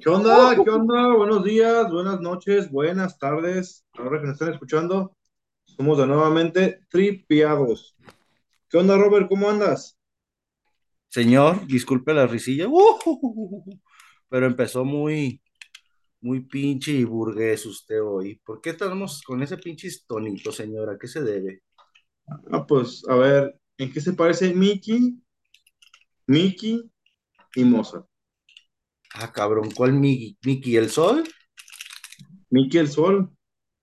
¿Qué onda? ¿Qué onda? Buenos días, buenas noches, buenas tardes. Ahora que nos están escuchando, somos de nuevamente tripiados. ¿Qué onda, Robert? ¿Cómo andas? Señor, disculpe la risilla, ¡Uh! pero empezó muy, muy pinche y burgués usted hoy. ¿Por qué estamos con ese pinche tonito, señora? ¿A qué se debe? Ah, pues, a ver, ¿en qué se parece Mickey, Mickey y Mozart? Ah, cabrón, ¿cuál Mickey? ¿Mickey el Sol? Mickey el Sol,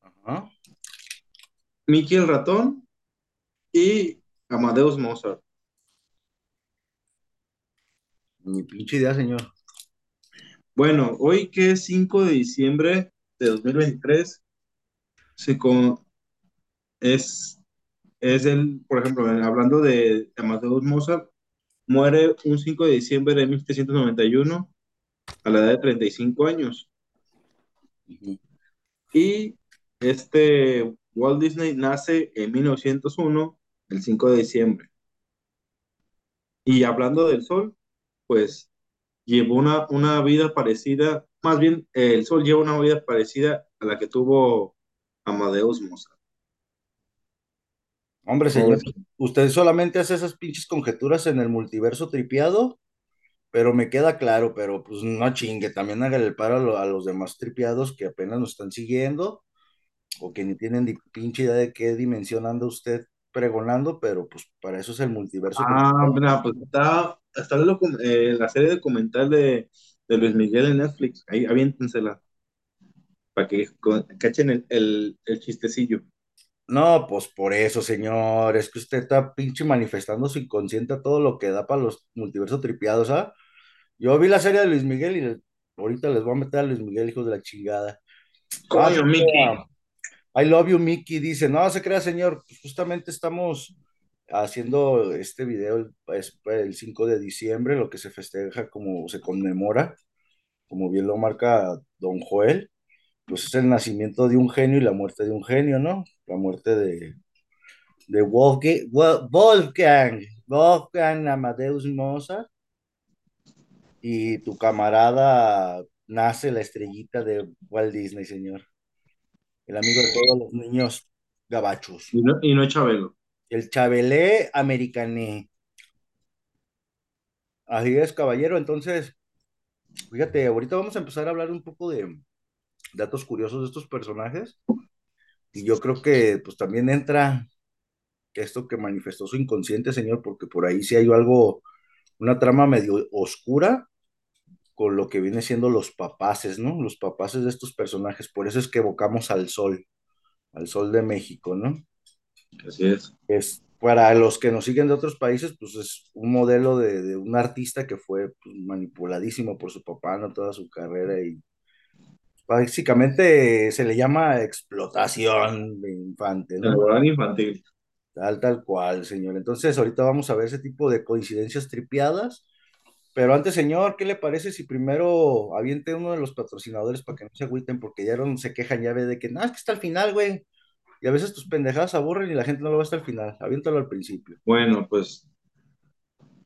Ajá. Mickey el Ratón y Amadeus Mozart. Mi pinche idea, señor. Bueno, hoy que es 5 de diciembre de 2023, se con, es, es el, por ejemplo, hablando de Amadeus Mozart, muere un 5 de diciembre de 1791 a la edad de 35 años. Y este Walt Disney nace en 1901, el 5 de diciembre. Y hablando del sol, pues llevó una, una vida parecida, más bien el sol lleva una vida parecida a la que tuvo Amadeus Mozart. Hombre, ¿Cómo señor, usted solamente hace esas pinches conjeturas en el multiverso tripiado, pero me queda claro, pero pues no chingue, también hágale el paro a, lo- a los demás tripiados que apenas nos están siguiendo o que ni tienen ni pinche idea de qué dimensión anda usted pregonando, pero pues para eso es el multiverso Ah, mira, pues está, está docu- eh, la serie documental de, de Luis Miguel en Netflix. Ahí aviéntensela para que cachen el, el, el chistecillo. No, pues por eso, señor, es que usted está pinche manifestando su inconsciente a todo lo que da para los multiversos tripiados, ¿ah? Yo vi la serie de Luis Miguel y ahorita les voy a meter a Luis Miguel, hijos de la chingada. Coño, se Mickey. I love you, Mickey, dice, no, se crea, señor, pues justamente estamos haciendo este video el, es el 5 de diciembre, lo que se festeja como se conmemora, como bien lo marca Don Joel, pues es el nacimiento de un genio y la muerte de un genio, ¿no? La muerte de, de Wolfgang, Wolf- Wolfgang, Wolfgang Amadeus Mozart, y tu camarada nace la estrellita de Walt Disney, señor, el amigo de todos los niños gabachos. Y no, y no Chabelo. El Chabelé Americané. Así es, caballero. Entonces, fíjate, ahorita vamos a empezar a hablar un poco de datos curiosos de estos personajes. Y yo creo que pues también entra esto que manifestó su inconsciente, señor, porque por ahí sí hay algo, una trama medio oscura con lo que viene siendo los papaces, ¿no? Los papaces de estos personajes. Por eso es que evocamos al sol, al sol de México, ¿no? Así es. es para los que nos siguen de otros países, pues es un modelo de, de un artista que fue pues, manipuladísimo por su papá, ¿no? Toda su carrera y básicamente se le llama explotación de infante, ¿no? Laboral infantil. Tal, tal cual, señor. Entonces, ahorita vamos a ver ese tipo de coincidencias tripiadas. Pero antes, señor, ¿qué le parece si primero aviente uno de los patrocinadores para que no se agüiten? Porque ya no se quejan ya ve de que, no, es que está al final, güey. Y a veces tus pendejadas aburren y la gente no lo va hasta el final. Aviéntalo al principio. Bueno, pues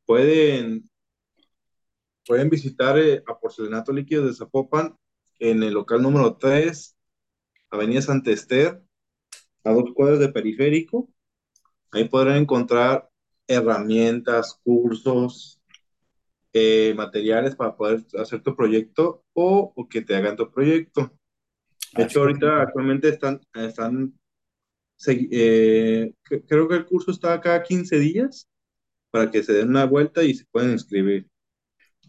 pueden, pueden visitar eh, a Porcelanato Líquido de Zapopan en el local número 3, Avenida Santa Esther, a dos cuadras de periférico. Ahí podrán encontrar herramientas, cursos, eh, materiales para poder hacer tu proyecto o, o que te hagan tu proyecto. De hecho, ahorita actualmente están, están eh, cre- creo que el curso está cada 15 días para que se den una vuelta y se pueden inscribir.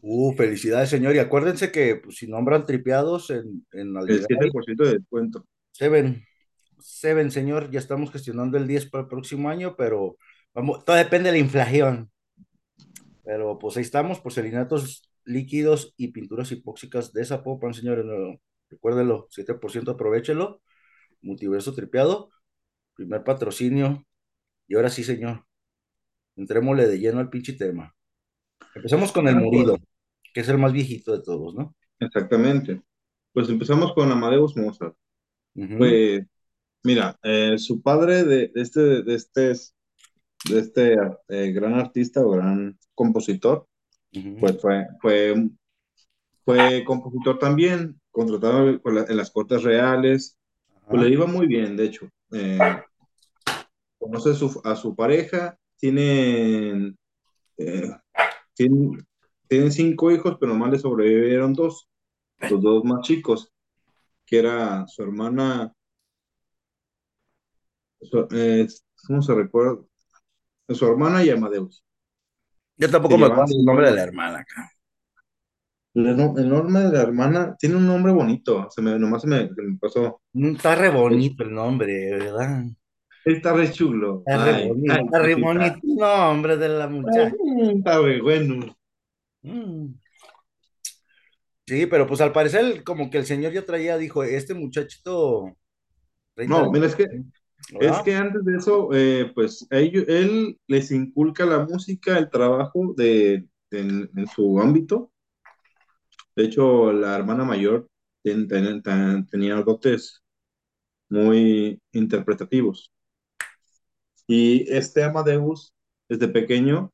Uh, felicidades, señor. Y acuérdense que pues, si nombran tripeados en, en El llegar ahí, 7% de descuento. Seven, Seven, señor, ya estamos gestionando el 10 para el próximo año, pero vamos, todo depende de la inflación. Pero pues ahí estamos, porcelanatos líquidos y pinturas hipóxicas de Zapopan, señores. No, recuérdelo, 7% aprovechelo. Multiverso tripeado, primer patrocinio. Y ahora sí, señor, entrémosle de lleno al pinche tema. Empezamos con el morido, que es el más viejito de todos, ¿no? exactamente. Pues empezamos con Amadeus Mozart. Pues, mira, eh, su padre de, de este, de este de este eh, gran artista o gran compositor, pues fue, fue, fue compositor también, contratado la- en las Cortes Reales, pues le iba muy bien, de hecho. Eh, conoce su- a su pareja, tienen, eh, tienen, tienen cinco hijos, pero nomás le sobrevivieron dos, los dos más chicos, que era su hermana, su- eh, ¿cómo se recuerda? Su hermana y Amadeus. Yo Se tampoco me acuerdo el nombre de la hermana, acá. El, nombre de la hermana tiene un nombre bonito, se me, nomás se me, se me pasó. Mm, Está re bonito el nombre, ¿verdad? Está re chulo. Está re bonito, ay, está re bonito el nombre de la muchacha. está re bueno. Mm. Sí, pero pues al parecer como que el señor ya traía, dijo, este muchachito No, mira, es que, es que antes de eso, eh, pues ellos- él les inculca la música, el trabajo de, en, en su ámbito. De hecho, la hermana mayor ten- ten- ten- tenía dotes muy interpretativos. Y este Amadeus, desde pequeño,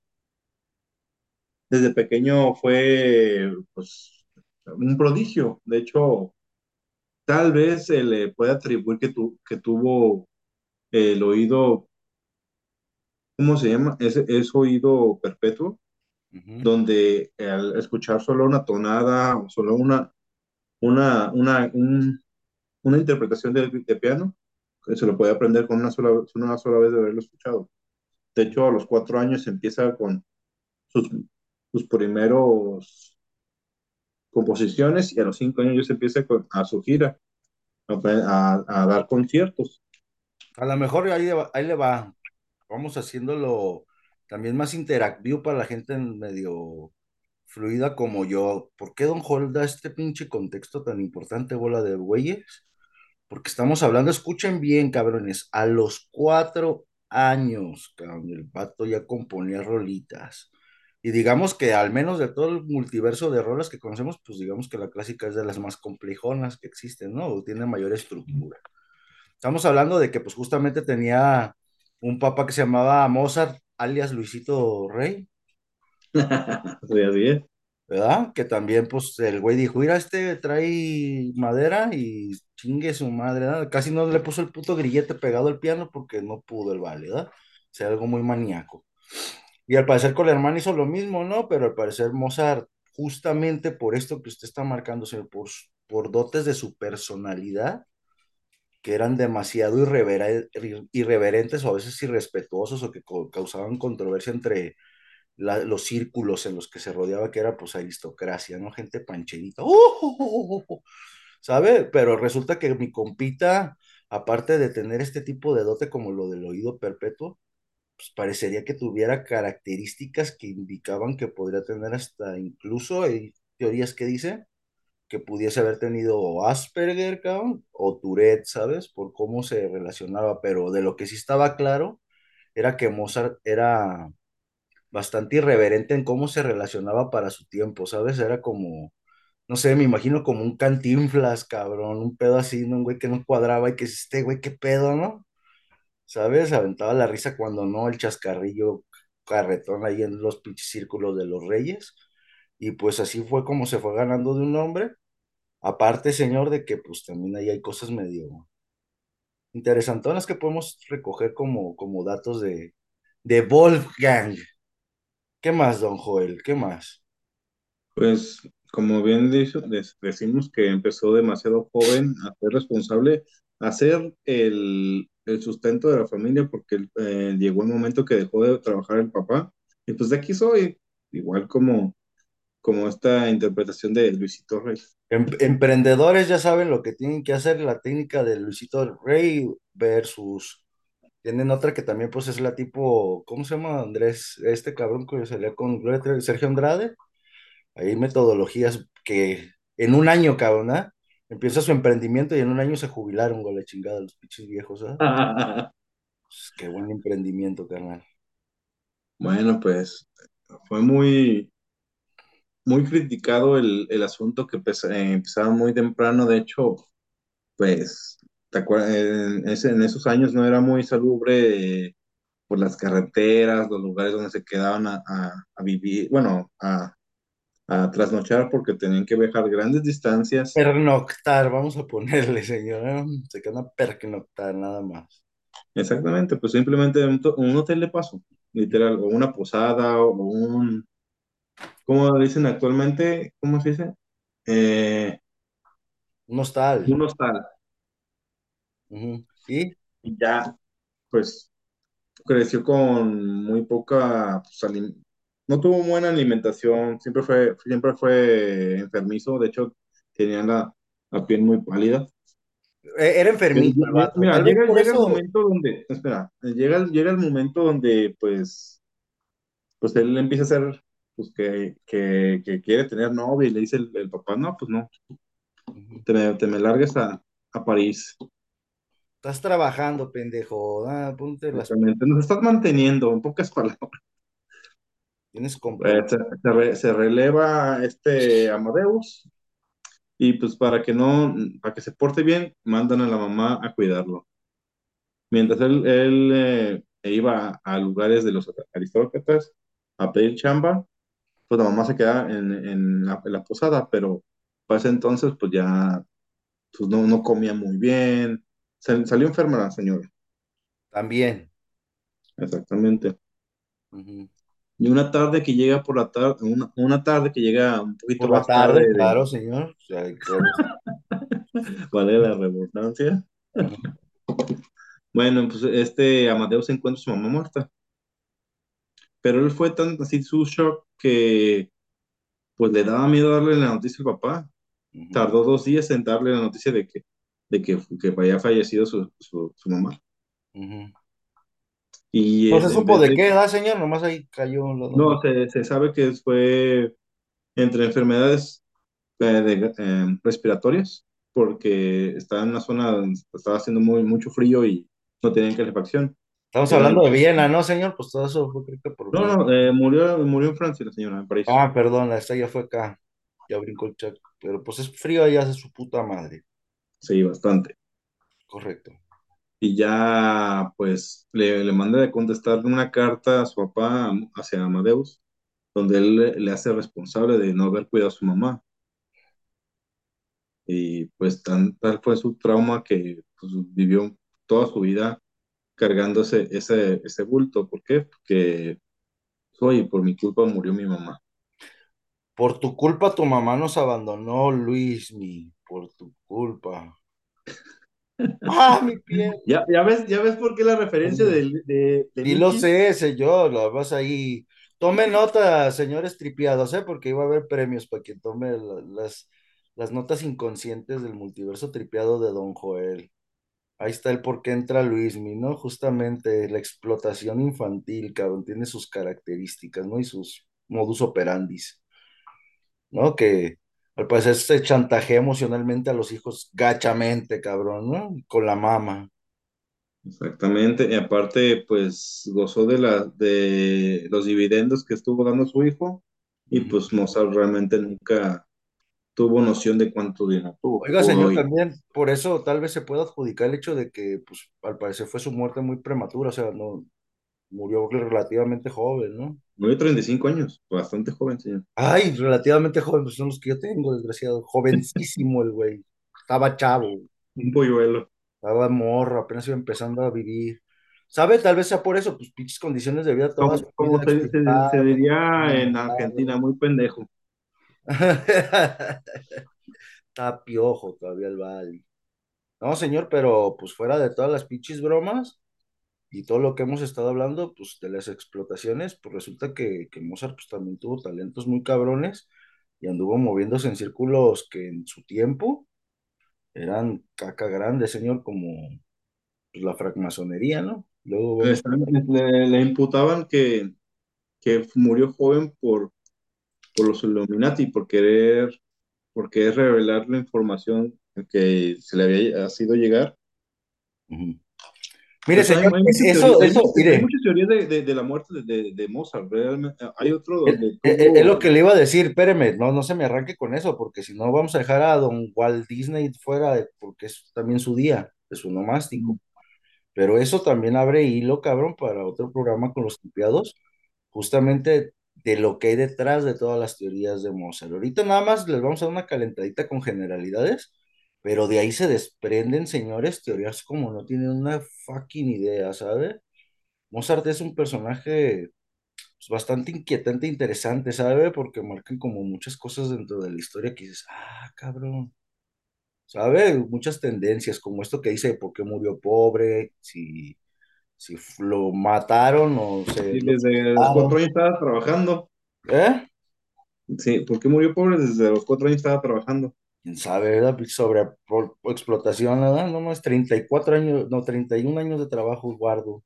desde pequeño fue pues, un prodigio. De hecho, tal vez se le puede atribuir que, tu, que tuvo el oído, ¿cómo se llama? Es, es oído perpetuo, donde al escuchar solo una tonada o solo una, una, una, un- una interpretación de, de piano, se lo puede aprender con una sola, una sola vez de haberlo escuchado. De hecho, a los cuatro años empieza con sus, sus primeros composiciones y a los cinco años ya se empieza con- a su gira, a, dar conciertos. A lo mejor ahí, ahí le va. Vamos haciéndolo también más interactivo para la gente medio fluida como yo. ¿Por qué Don Joel da este pinche contexto tan importante, bola de güeyes? Porque estamos hablando, escuchen bien, cabrones, a los cuatro años, cabrón, el vato ya componía rolitas. Y digamos que al menos de todo el multiverso de rolas que conocemos, pues digamos que la clásica es de las más complejonas que existen, ¿no? O tiene mayor estructura. Estamos hablando de que pues justamente tenía un papá que se llamaba Mozart, alias Luisito Rey, Así es. ¿Verdad? Que también, pues, el güey dijo, mira, este trae madera y chingue su madre, ¿verdad? Casi no le puso el puto grillete pegado al piano porque no pudo el vale, ¿verdad? O sea, algo muy maníaco. Y al parecer con el hermano hizo lo mismo, ¿no? Pero al parecer Mozart, justamente por esto que usted está marcando, señor, por, por dotes de su personalidad, que eran demasiado irrevera- irreverentes o a veces irrespetuosos o que causaban controversia entre la- los círculos en los que se rodeaba, que era pues aristocracia, ¿no? Gente pancherita. ¡Uh! ¡Uh! ¡Uh! ¿sabe? Pero resulta que mi compita, aparte de tener este tipo de dote como lo del oído perpetuo, pues parecería que tuviera características que indicaban que podría tener hasta incluso, hay teorías que dicen, que pudiese haber tenido Asperger, cabrón, o Tourette, ¿sabes? Por cómo se relacionaba, pero de lo que sí estaba claro era que Mozart era bastante irreverente en cómo se relacionaba para su tiempo, ¿sabes? Era como, no sé, me imagino como un cantinflas, cabrón, un pedo así. Un güey que no cuadraba y que es este güey, qué pedo, ¿no? ¿Sabes? Aventaba la risa cuando no, el chascarrillo carretón ahí en los pinches círculos de los reyes. Y pues así fue como se fue ganando de un hombre. Aparte, señor, de que pues también ahí hay cosas medio interesantonas que podemos recoger como, como datos de, de Wolfgang. ¿Qué más, don Joel? ¿Qué más? Pues, como bien dicho, decimos que empezó demasiado joven a ser responsable, a ser el, el sustento de la familia, porque eh, llegó el momento que dejó de trabajar el papá, y pues de aquí soy, igual como, como esta interpretación de Luisito Rey. Em- emprendedores ya saben lo que tienen que hacer, la técnica de Luisito Rey versus... Tienen otra que también pues es la tipo, ¿cómo se llama Andrés? Este cabrón que salía con Sergio Andrade. Hay metodologías que en un año, cabrón, ¿ah? Empieza su emprendimiento y en un año se jubilaron, güey, la chingada, los pinches viejos. Pues, qué buen emprendimiento, carnal. Bueno, pues fue muy, muy criticado el, el asunto que eh, empezaba muy temprano, de hecho, pues, ¿te acuerdas? En, ese- en esos años no era muy salubre por las carreteras, los lugares donde se quedaban a, a- a vivir, bueno, a, a trasnochar porque tenían que viajar grandes distancias. Pernoctar, vamos a ponerle, señor. ¿eh? Se queda a pernoctar, nada más. Exactamente, pues simplemente un hotel de paso, literal, o una posada, o un, ¿cómo dicen actualmente? ¿Cómo se dice? Eh, Un hostal. un hostal. ¿Y? Y ya, pues creció con muy poca, pues, no tuvo buena alimentación, siempre fue, siempre fue enfermizo, de hecho tenía la, la piel muy pálida. Eh, Era vato. mira, llega, llega el momento donde, espera, llega, llega el momento donde pues, pues él empieza a hacer, pues que, que, que quiere tener novia y le dice el, el papá, no, pues no, te me, te me largues a, a París. Estás trabajando, pendejo. Ah, ponte las. Nos estás manteniendo, en pocas palabras. Tienes Eh, compromiso. se, se re- se releva este Amadeus y pues para que no, para que se porte bien, mandan a la mamá a cuidarlo. Mientras él, él eh, iba a lugares de los aristócratas a pedir chamba, pues la mamá se queda en, en la, en la posada, pero para ese entonces pues ya pues no, no comía muy bien, salió enferma la señora, También. exactamente. Y una tarde que llega por la tarde, una, una tarde que llega un poquito Por la más tarde tarde, de, claro, señor. O sea, claro. vale la redundancia. Bueno, pues este Amadeus encuentra a su mamá muerta, pero él fue tan así su shock que pues le daba miedo darle la noticia al papá. Tardó dos días en darle la noticia de que, de que, que había fallecido su, su, su mamá. Ujú. Y No es- se supo de de, qué edad, señor. Nomás ahí cayó. la- no, se, se sabe que fue entre enfermedades eh, de- eh, respiratorias, porque estaba en una zona donde estaba haciendo muy, mucho frío y no tenían calefacción. Estamos hablando de. Viena, ¿no, señor? Pues todo eso fue creo que por No, no, eh, murió, murió en Francia la señora, en París. Ah, perdón, esta ya fue acá. Ya brincó el chat. Pero pues es frío allá de su puta madre. Sí, bastante. Correcto. Y ya, pues, le, le mandé de contestar una carta a su papá hacia Amadeus, donde él le, hace responsable de no haber cuidado a su mamá. Y pues tan, tal fue su trauma que pues, vivió toda su vida cargándose ese, ese bulto. ¿Por qué? Porque, oye, por mi culpa murió mi mamá. Por tu culpa tu mamá nos abandonó, Luismi. Por tu culpa. ¡Ah, mi piel! ¿Ya, ya ves, ya ves por qué la referencia de, de, Sí lo sé, señor, la vas ahí. Tome nota, señores tripiados, ¿eh? Porque iba a haber premios para quien tome la- las, las notas inconscientes del multiverso tripiado de Don Joel. Ahí está el por qué entra Luismi, ¿no? Justamente la explotación infantil, cabrón, tiene sus características, ¿no? Y sus modus operandis, ¿no? Que al parecer se chantajea emocionalmente a los hijos gachamente, cabrón, ¿no? Con la mama. Exactamente, y aparte, pues gozó de, la, de los dividendos que estuvo dando su hijo, y pues Mozart realmente nunca tuvo noción de cuánto dinero tuvo. Oiga, señor, Hoy, también por eso tal vez se pueda adjudicar el hecho de que, pues, al parecer fue su muerte muy prematura, o sea, no murió relativamente joven, ¿no? murió 35 años, bastante joven, señor. Ay, relativamente joven, pues son los que yo tengo, desgraciado. Jovencísimo el güey. Estaba chavo, Un polluelo. estaba morro, apenas iba empezando a vivir. ¿Sabe? Tal vez sea por eso, pues pinches condiciones de vida toda su Como, se, se- diría en. Argentina, muy pendejo. Está piojo todavía el Bali. No, señor, pero pues fuera de todas las pinches bromas y todo lo que hemos estado hablando, pues de las explotaciones, pues resulta que, que Mozart pues también tuvo talentos muy cabrones y anduvo moviéndose en círculos que en su tiempo eran caca grande, señor, como pues, la francmasonería, ¿no? Luego Le, imputaban que, que murió joven por, por los Illuminati, por querer, por querer revelar la información que se le había sido llegar Ujú. Mire, Pues hay, señor, hay muchas eso, teorías, hay, eso, muchas, hay mire, muchas teorías de, de, de la muerte de, de, Mozart, realmente. Hay otro es, donde es- es lo que le iba a decir, espéreme, no, no se me arranque con eso, porque si no vamos a dejar a don Walt Disney fuera, porque es también su día, es su nomástico. Pero eso también abre hilo, cabrón, para otro programa con los copiados, justamente de lo que hay detrás de todas las teorías de Mozart. Ahorita nada más les vamos a dar una calentadita con generalidades, pero de ahí se desprenden, señores, teorías como no tienen una fucking idea, ¿sabe? Mozart es un personaje pues, bastante inquietante e interesante, ¿sabe? Porque marcan como muchas cosas dentro de la historia que dices, ah, cabrón. ¿Sabe? Muchas tendencias, como esto que dice por qué murió pobre, si, si lo mataron o se lo desde los cuatro años estaba trabajando. ¿Eh? Sí, ¿por qué murió pobre? Desde los cuatro años estaba trabajando. ¿Quién sabe, verdad? Pues Sobre explotación, ¿verdad? No más 34 años, no, 31 años de trabajo guardo.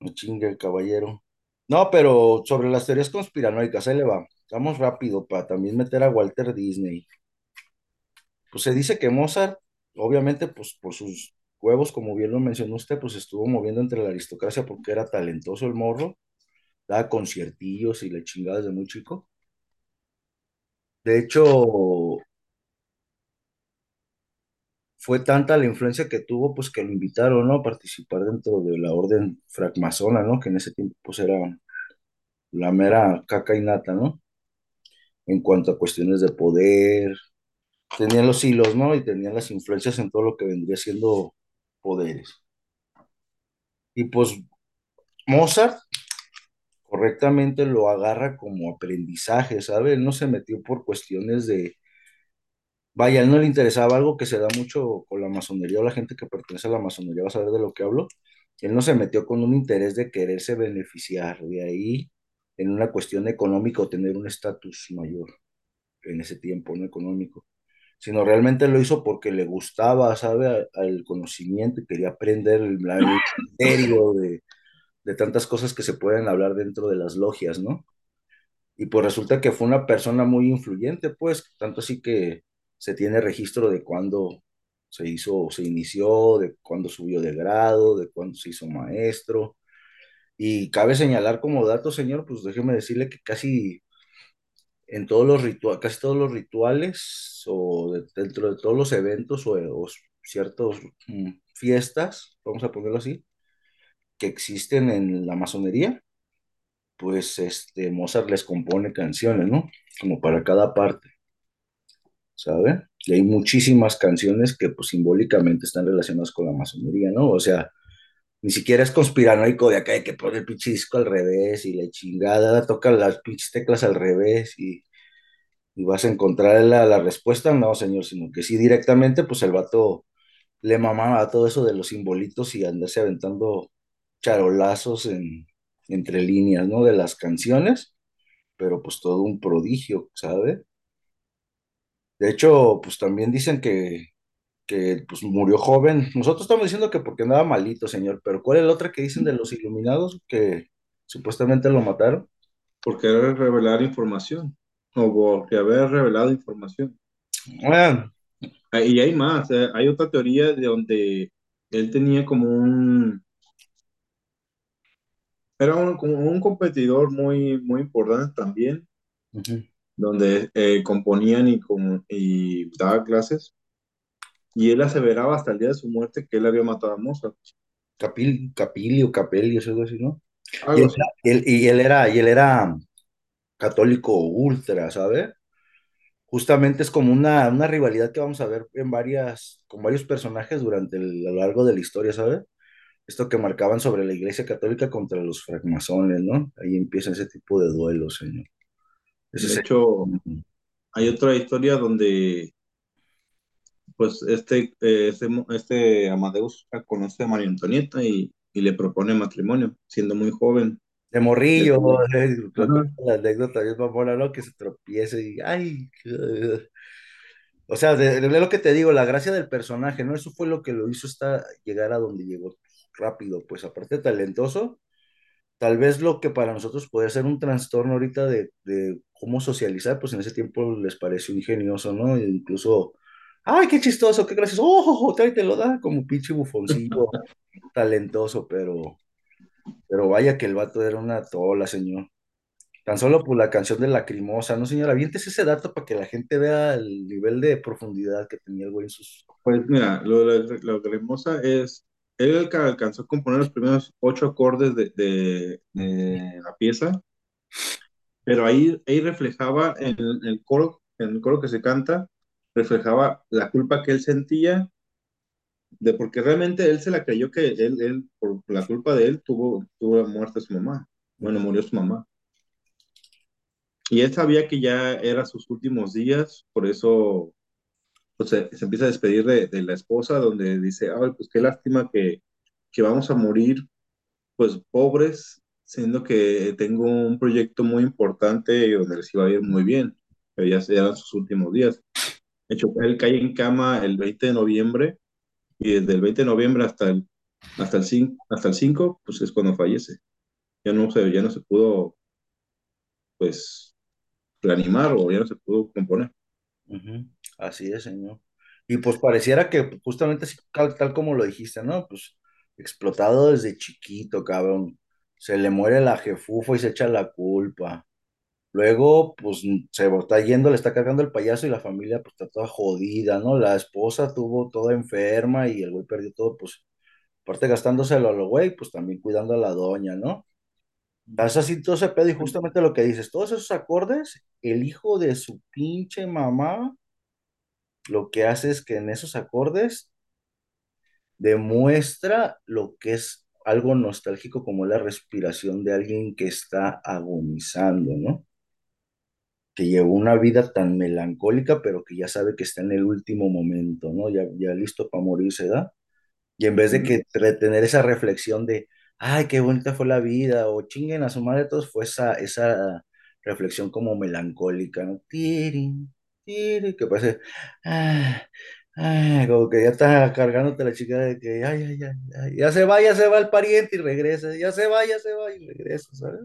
No chingue el caballero. No, pero sobre las teorías conspiranoicas, ahí le va. Vamos rápido para también meter a Walter Disney. Pues se dice que Mozart, obviamente, pues por sus huevos, como bien lo mencionó usted, pues estuvo moviendo entre la aristocracia porque era talentoso el morro, daba conciertillos y le chingaba desde muy chico. De hecho, fue tanta la influencia que tuvo, pues que lo invitaron. A participar dentro de la orden francmasona, ¿no? Que en ese tiempo, pues era la mera caca y nata, ¿no? En cuanto a cuestiones de poder, tenían los hilos, ¿no? Y tenían las influencias en todo lo que vendría siendo poderes. Y pues Mozart correctamente lo agarra como aprendizaje, ¿sabe? Él no se metió por cuestiones de, vaya, él no le interesaba algo que se da mucho con la masonería o la gente que pertenece a la masonería va a saber de lo que hablo. Él no se metió con un interés de quererse beneficiar, de ahí en una cuestión económica o tener un estatus mayor en ese tiempo, no económico, sino realmente lo hizo porque le gustaba, ¿sabe? Al conocimiento y quería aprender el, el misterio de, de tantas cosas que se pueden hablar dentro de las logias, ¿no? Y pues resulta que fue una persona muy influyente, pues, tanto así que se tiene registro de cuándo se hizo, se inició, de cuándo subió de grado, de cuándo se hizo maestro. Y cabe señalar como dato, señor, pues déjeme decirle que casi en todos los rituales, casi todos los rituales o de- dentro de todos los eventos o, o ciertas fiestas, vamos a ponerlo así, que existen en la masonería, pues este Mozart les compone canciones, ¿no? Como para cada parte, ¿sabe? Y hay muchísimas canciones que pues simbólicamente están relacionadas con la masonería, ¿no? O sea, ni siquiera es conspiranoico de acá de que pone el pinche disco al revés y la chingada, toca las pinches teclas al revés y, y vas a encontrar la, la respuesta, no, señor, sino que sí directamente, pues el vato le mamaba todo eso de los simbolitos y andarse aventando charolazos en, entre líneas, ¿no? De las canciones pero pues todo un prodigio, ¿sabe? De hecho, pues también dicen que, que pues murió joven. Nosotros estamos diciendo que porque andaba malito, señor, pero ¿cuál es la otra que dicen de los iluminados que supuestamente lo mataron? Por querer revelar información. O porque haber revelado información. Ah, Ah, Y hay más. eh, Hay otra teoría de donde él tenía como un. Era un, como un competidor muy, muy importante también, donde eh, componían y, como, y daba clases. Y él aseveraba hasta el día de su muerte que él había matado a Mozart. Capil, Capilio, Capelio, algo así, ¿no? Y Algo él, así. él- y él era, y él era católico ultra, ¿sabe? Justamente es como una, una rivalidad que vamos a ver en varias, con varios personajes durante el- a lo largo de la historia, ¿sabe? Esto que marcaban sobre la Iglesia Católica contra los francmasones, ¿no? Ahí empieza ese tipo de duelos, señor. Ese De hecho, el- hay otra historia donde pues este, eh, este, este Amadeus conoce a María Antonieta y, y le propone matrimonio, siendo muy joven. de morrillo, pide- eh, la anécdota es mamona, ¿no? Que se tropiece y, ay, o sea, de, de lo que te digo, la gracia del personaje, ¿no? Eso fue lo que lo hizo hasta llegar a donde llegó rápido, pues aparte talentoso, tal vez lo que para nosotros puede ser un trastorno ahorita de, de cómo socializar, pues en ese tiempo les pareció ingenioso, ¿no? E incluso, ay, qué chistoso, qué gracioso, oh, te lo da como pinche bufoncillo, talentoso, pero, pero vaya que el vato era una tola, señor. Tan solo por la canción de Lacrimosa, ¿no, señor? Aviéntese ese dato para que la gente vea el nivel de profundidad que tenía el güey en sus... Pues mira, lo, de- lo de Él alcanzó a componer los primeros ocho acordes de, de, de la pieza, pero ahí, ahí reflejaba en el, el coro, el coro que se canta, reflejaba la culpa que él sentía de porque realmente él se la creyó que él, él por la culpa de él, tuvo, tuvo muerte su mamá. Bueno, murió su mamá. Y él sabía que ya era sus últimos días, por eso pues, se, se empieza a despedir de, de, la esposa, donde dice, ay, pues qué lástima que, que vamos a morir, pues pobres, siendo que tengo un proyecto muy importante donde les iba a ir muy bien, pero ya eran sus últimos días. De hecho, él cae en cama el 20 de noviembre y desde el 20 de noviembre hasta el, hasta el, 5, hasta el 5, pues es cuando fallece. Ya no se, ya no se pudo, pues, reanimar o ya no se pudo componer. Uh -huh. Así es, señor. Y pues pareciera que justamente tal, tal, como lo dijiste, ¿no? Pues explotado desde chiquito, cabrón. Se le muere la jefufa y se echa la culpa. Luego, pues se está yendo, le está cargando el payaso y la familia pues está toda jodida, ¿no? La esposa tuvo toda enferma y el güey perdió todo, pues, aparte gastándoselo a lo güey, pues también cuidando a la doña, ¿no? Das así todo ese pedo y justamente lo que dices, todos esos acordes, el hijo de su pinche mamá, lo que hace es que en esos acordes demuestra lo que es algo nostálgico como la respiración de alguien que está agonizando, ¿no? que llevó una vida tan melancólica, pero que ya sabe que está en el último momento, ¿no? Ya, ya listo para morirse, ¿da? Y en vez de que tener esa reflexión de, ay, qué bonita fue la vida, o chinguen a su madre todos, fue esa, esa reflexión como melancólica, ¿no? Tiri, tiri, que parece, ah, ah, como que ya está cargándote la chica de que, ay, ay, ay, ay, ya se va, ya se va el pariente y regresa, ya se va, ya se va y regresa, ¿sabes?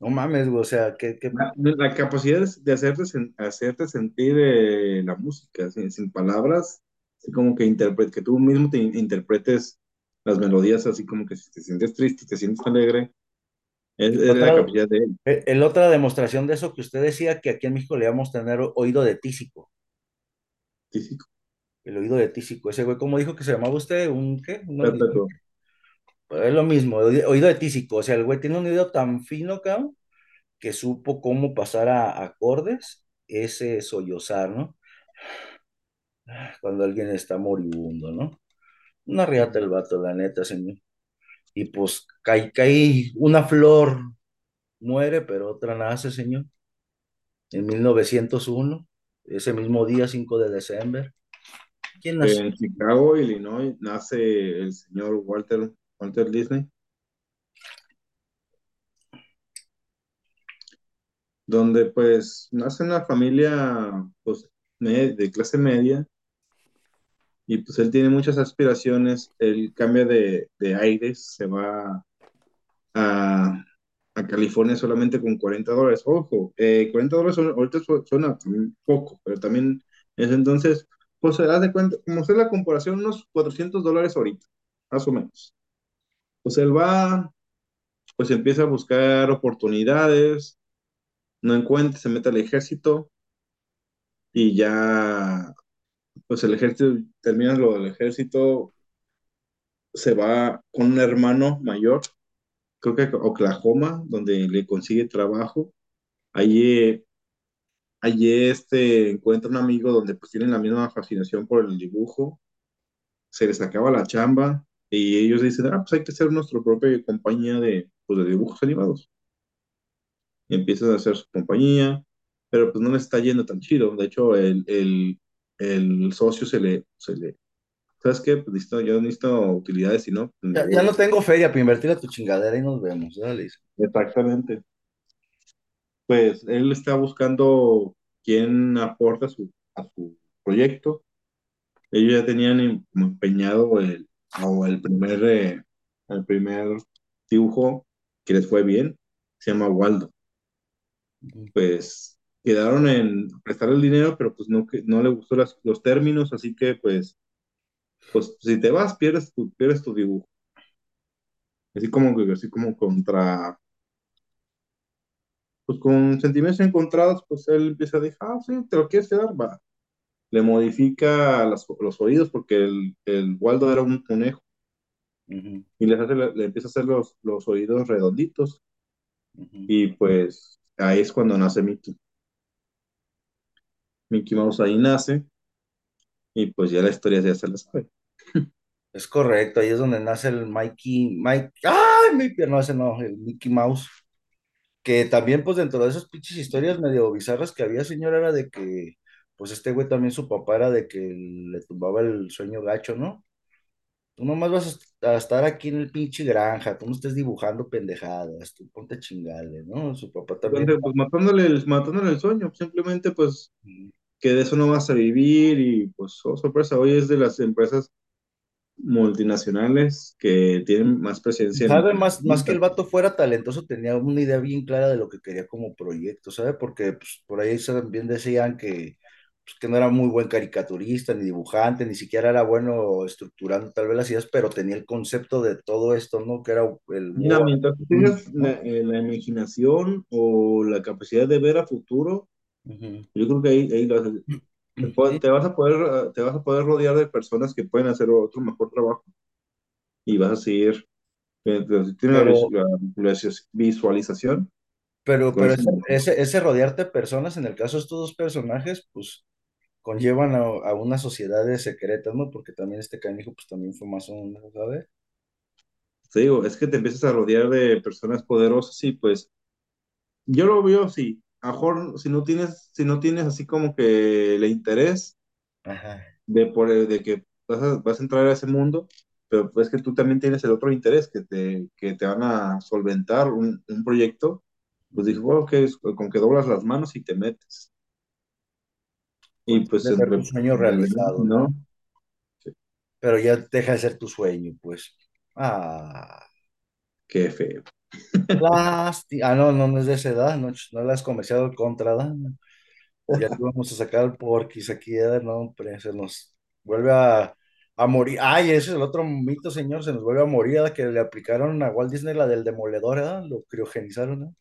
No mames, güey, o sea, que... que... La, la, capacidad de hacerte, hacerte sentir eh, la música, sin, sin palabras, así como que, interpret, que tú mismo te interpretes las melodías, así como que si te sientes triste, te sientes alegre, es, es otra, la capacidad de él. El otra demostración de eso que usted decía, que aquí en México le vamos a tener oído de tísico. Tísico. El oído de tísico. Ese güey, ¿cómo dijo que se llamaba usted? ¿Un qué? Un es lo mismo, oído de tísico. O sea, el güey tiene un oído tan fino, cabrón, que supo cómo pasar a acordes ese sollozar, ¿no? Cuando alguien está moribundo, ¿no? Una riata el vato, la neta, señor. Y pues cae, cae una flor, muere, pero otra nace, señor. En 1901, ese mismo día, 5 de diciembre. ¿Quién nace? En Chicago, Illinois, nace el señor Walter Walter Disney. Donde pues nace una familia pues, de clase media y pues él tiene muchas aspiraciones, él cambia de, de aires, se va a, a, California solamente con 40 dólares. Ojo, eh, 40 dólares son, ahorita suena poco, pero también entonces, pues se da de cuenta, como hacer la comparación, unos 400 dólares ahorita, más o menos pues él va, pues empieza a buscar oportunidades, no encuentra, se mete al ejército y ya, pues el ejército, termina lo del ejército, se va con un hermano mayor, creo que Oklahoma, donde le consigue trabajo. Allí, allí este, encuentra un amigo donde pues tienen la misma fascinación por el dibujo, se les acaba la chamba, y ellos dicen, ah, pues hay que hacer nuestra propia compañía de, pues, de dibujos animados. Y empiezan a hacer su compañía, pero pues no les está yendo tan chido. De hecho, el, el, el socio se le, se le, ¿sabes qué? Pues necesito, yo necesito utilidades y no. Pues, ya, ya, no tengo feria para invertir a tu chingadera y nos vemos, dale. Exactamente. Pues él está buscando quién aporta a su, a su proyecto. Ellos ya tenían empeñado el, o el primer, eh, el primer dibujo que les fue bien, se llama Waldo. Pues quedaron en prestar el dinero, pero pues no, no le gustó las, los términos, así que pues, pues si te vas, pierdes tu, pierdes tu dibujo. Así como, así como contra, pues con sentimientos encontrados, pues él empieza a decir, ah, sí, te lo quieres quedar, va le modifica las, los oídos porque el, el, Waldo era un conejo. Y les hace, le empieza a hacer los, los oídos redonditos ujú. y pues ahí es cuando nace Mickey. Mickey Mouse ahí nace y pues ya la historia ya se la sabe. Es correcto, ahí es donde nace el Mikey, Mike, ¡ay! Mickey, no, ese no, el Mickey Mouse. Que también, pues, dentro de esas pinches historias medio bizarras que había, señor, era de que, pues, este güey también su papá era de que le tumbaba el sueño gacho, ¿no? Tú nomás vas a estar aquí en el pinche granja, tú no estés dibujando pendejadas, tú ponte a chingarle, ¿no? Su papá también. Entonces, pues matándole el, matándole el sueño, simplemente pues que de eso no vas a vivir y pues, oh, sorpresa, hoy es de las empresas multinacionales que tienen más presencia en, Sabe, en más, más que el vato fuera talentoso, tenía una idea bien clara de lo que quería como proyecto, ¿sabe? Porque pues, por ahí también decían que, pues, que no era muy buen caricaturista, ni dibujante, ni siquiera era bueno estructurando tal vez las ideas, pero tenía el concepto de todo esto, ¿no? Que era el Mira, mientras tengas eh, la imaginación o la capacidad de ver a futuro, Ujú. yo creo que ahí, ahí lo haces. Te, vas a poder, te vas a poder rodear de personas que pueden hacer otro mejor trabajo y vas a seguir, eh, si tienes la, pero, la visualización, pero, con pero ese, ese, ese rodearte de personas, en el caso de estos dos personajes, pues conllevan a, a unas sociedades secretas, ¿no? Porque también este canijo, pues también fue masón, ¿no? ¿sabes? te digo, es que te empiezas a rodear de personas poderosas y pues yo lo veo así. A mejor si no tienes, si no tienes así como que el interés Ajá. de, por, de que vas a, vas a entrar a ese mundo, pero pues que tú también tienes el otro interés, que te, que te van a solventar un, un proyecto, pues dije, bueno, que es con que doblas las manos y te metes. Y pues ver tu entre, sueño realizado, ¿no? ¿no? Pero ya deja de ser tu sueño, pues. Ah, Qué feo. Lástima. Ah, no, no, no es de esa edad, no, no le has comerciado el contra, ¿da? Ya vamos a sacar el porquis aquí, ¿eh? No, hombre, se nos vuelve a, a morir. Ay, ese es el otro mito, señor, se nos vuelve a morir. Que le aplicaron a Walt Disney la del demoledor, ¿verdad? Lo criogenizaron,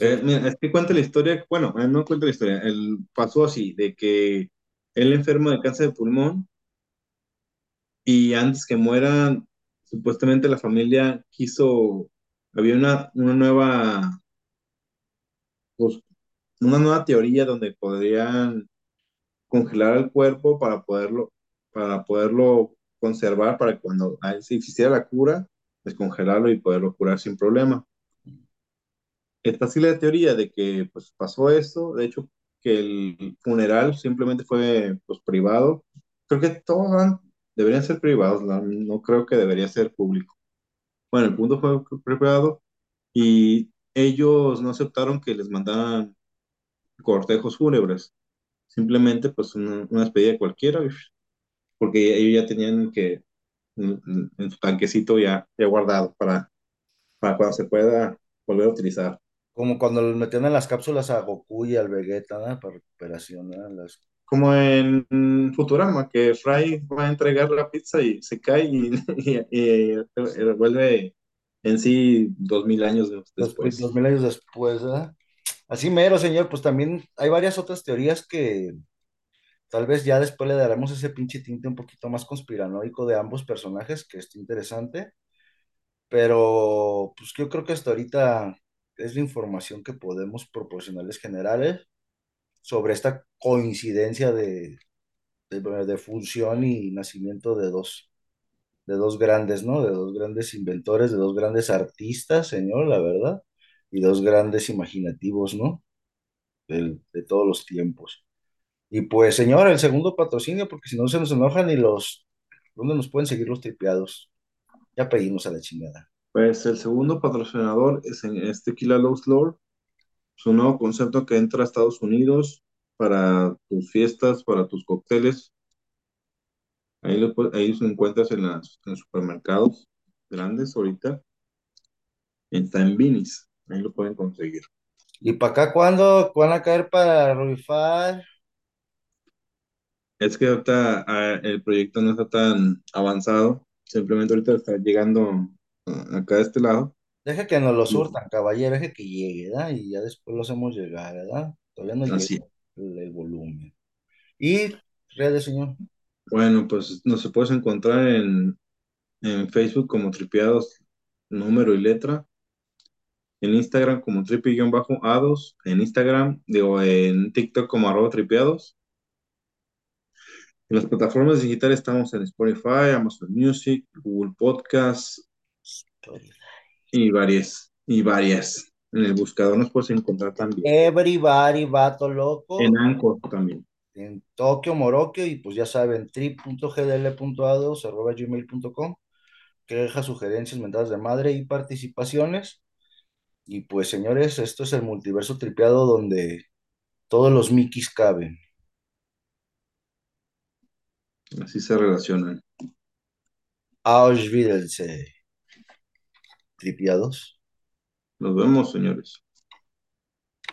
Eh, mira, es que cuenta la historia, bueno, eh, no cuenta la historia, él pasó así, de que él enfermo de cáncer de pulmón y antes que muera, supuestamente la familia quiso, había una, una nueva, pues, una nueva teoría donde podrían congelar el cuerpo para poderlo, para poderlo conservar, para cuando ahí sí existiera la cura, descongelarlo y poderlo curar sin problema. Está así la teoría de que pues pasó esto, de hecho que el funeral simplemente fue pues privado. Creo que todos deberían ser privados, no, no creo que debería ser público. Bueno, el punto fue privado y ellos no aceptaron que les mandaran cortejos fúnebres, simplemente pues una, una despedida cualquiera, porque ellos ya tenían que en su tanquecito ya, ya guardado para, para cuando se pueda volver a utilizar. Como cuando los metían en las cápsulas a Goku y al Vegeta, ¿no? Para recuperación, ¿no? Las Como en Futurama, que Fry va a entregar la pizza y se cae y, y, y, y vuelve en sí dos mil años dos, dos después. mil años después, ¿verdad? Así mero, señor, pues también hay varias otras teorías que tal vez ya después le daremos ese pinche tinte un poquito más conspiranoico de ambos personajes, que está interesante, pero pues yo creo que hasta ahorita es la información que podemos proporcionarles generales sobre esta coincidencia de, de, función y nacimiento de dos, de dos grandes, ¿no? De dos grandes inventores, de dos grandes artistas, señor, la verdad, y dos grandes imaginativos, ¿no? De todos los tiempos. Y pues, señor, el segundo patrocinio, porque si no se nos enojan y los... ¿Dónde nos pueden seguir los tripeados? Ya pedimos a la chingada. Pues el segundo patrocinador es en este Low Lord, es un nuevo concepto que entra a Estados Unidos para tus fiestas, para tus cócteles. Ahí lo, ahí lo encuentras en, las, en supermercados grandes ahorita. Está en Vinis, ahí lo pueden conseguir. ¿Y para acá cuándo van a caer para rifar? Es que ahorita ah, el proyecto no está tan avanzado, simplemente ahorita está llegando ah, acá de este lado. Deje que nos lo surtan, caballero, deje que llegue, ¿verdad? Y ya después lo hacemos llegar, ¿verdad? Todavía no llega Así. el, el volumen. Y redes, señor. Bueno, pues nos puedes encontrar en en Facebook como Tripiados, número y letra, en Instagram como tripi-ados, en Instagram, digo, en TikTok como arroba tripiados. En las plataformas digitales estamos en Spotify, Amazon Music, Google Podcasts y varias, y varias. En el buscador nos puedes encontrar también. Everybody, vato loco. En Anchor también. En Tokio, Morokio, y pues ya saben, trip.gdl.ados.gmail.com que deja sugerencias, mentadas de madre y participaciones. Y pues, señores, esto es el multiverso tripeado donde todos los Mickeys caben. Así se relacionan. Auschwitz. Tripiados. Nos vemos, señores.